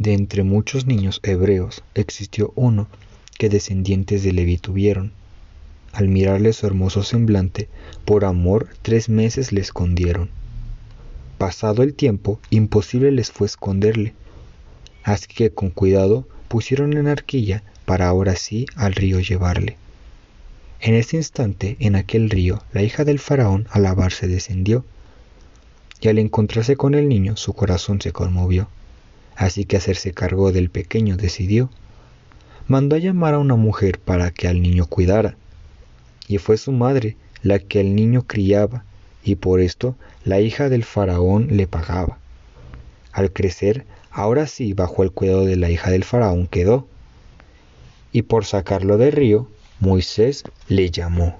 de entre muchos niños hebreos existió uno que descendientes de Leví tuvieron. Al mirarle su hermoso semblante, por amor tres meses le escondieron. Pasado el tiempo, imposible les fue esconderle. Así que con cuidado pusieron en arquilla para ahora sí al río llevarle. En ese instante, en aquel río, la hija del faraón a lavarse descendió, y al encontrarse con el niño su corazón se conmovió, así que hacerse cargo del pequeño decidió. Mandó a llamar a una mujer para que al niño cuidara, y fue su madre la que al niño criaba, y por esto la hija del faraón le pagaba. Al crecer, ahora sí bajo el cuidado de la hija del faraón quedó, y por sacarlo del río, Moisés le llamó.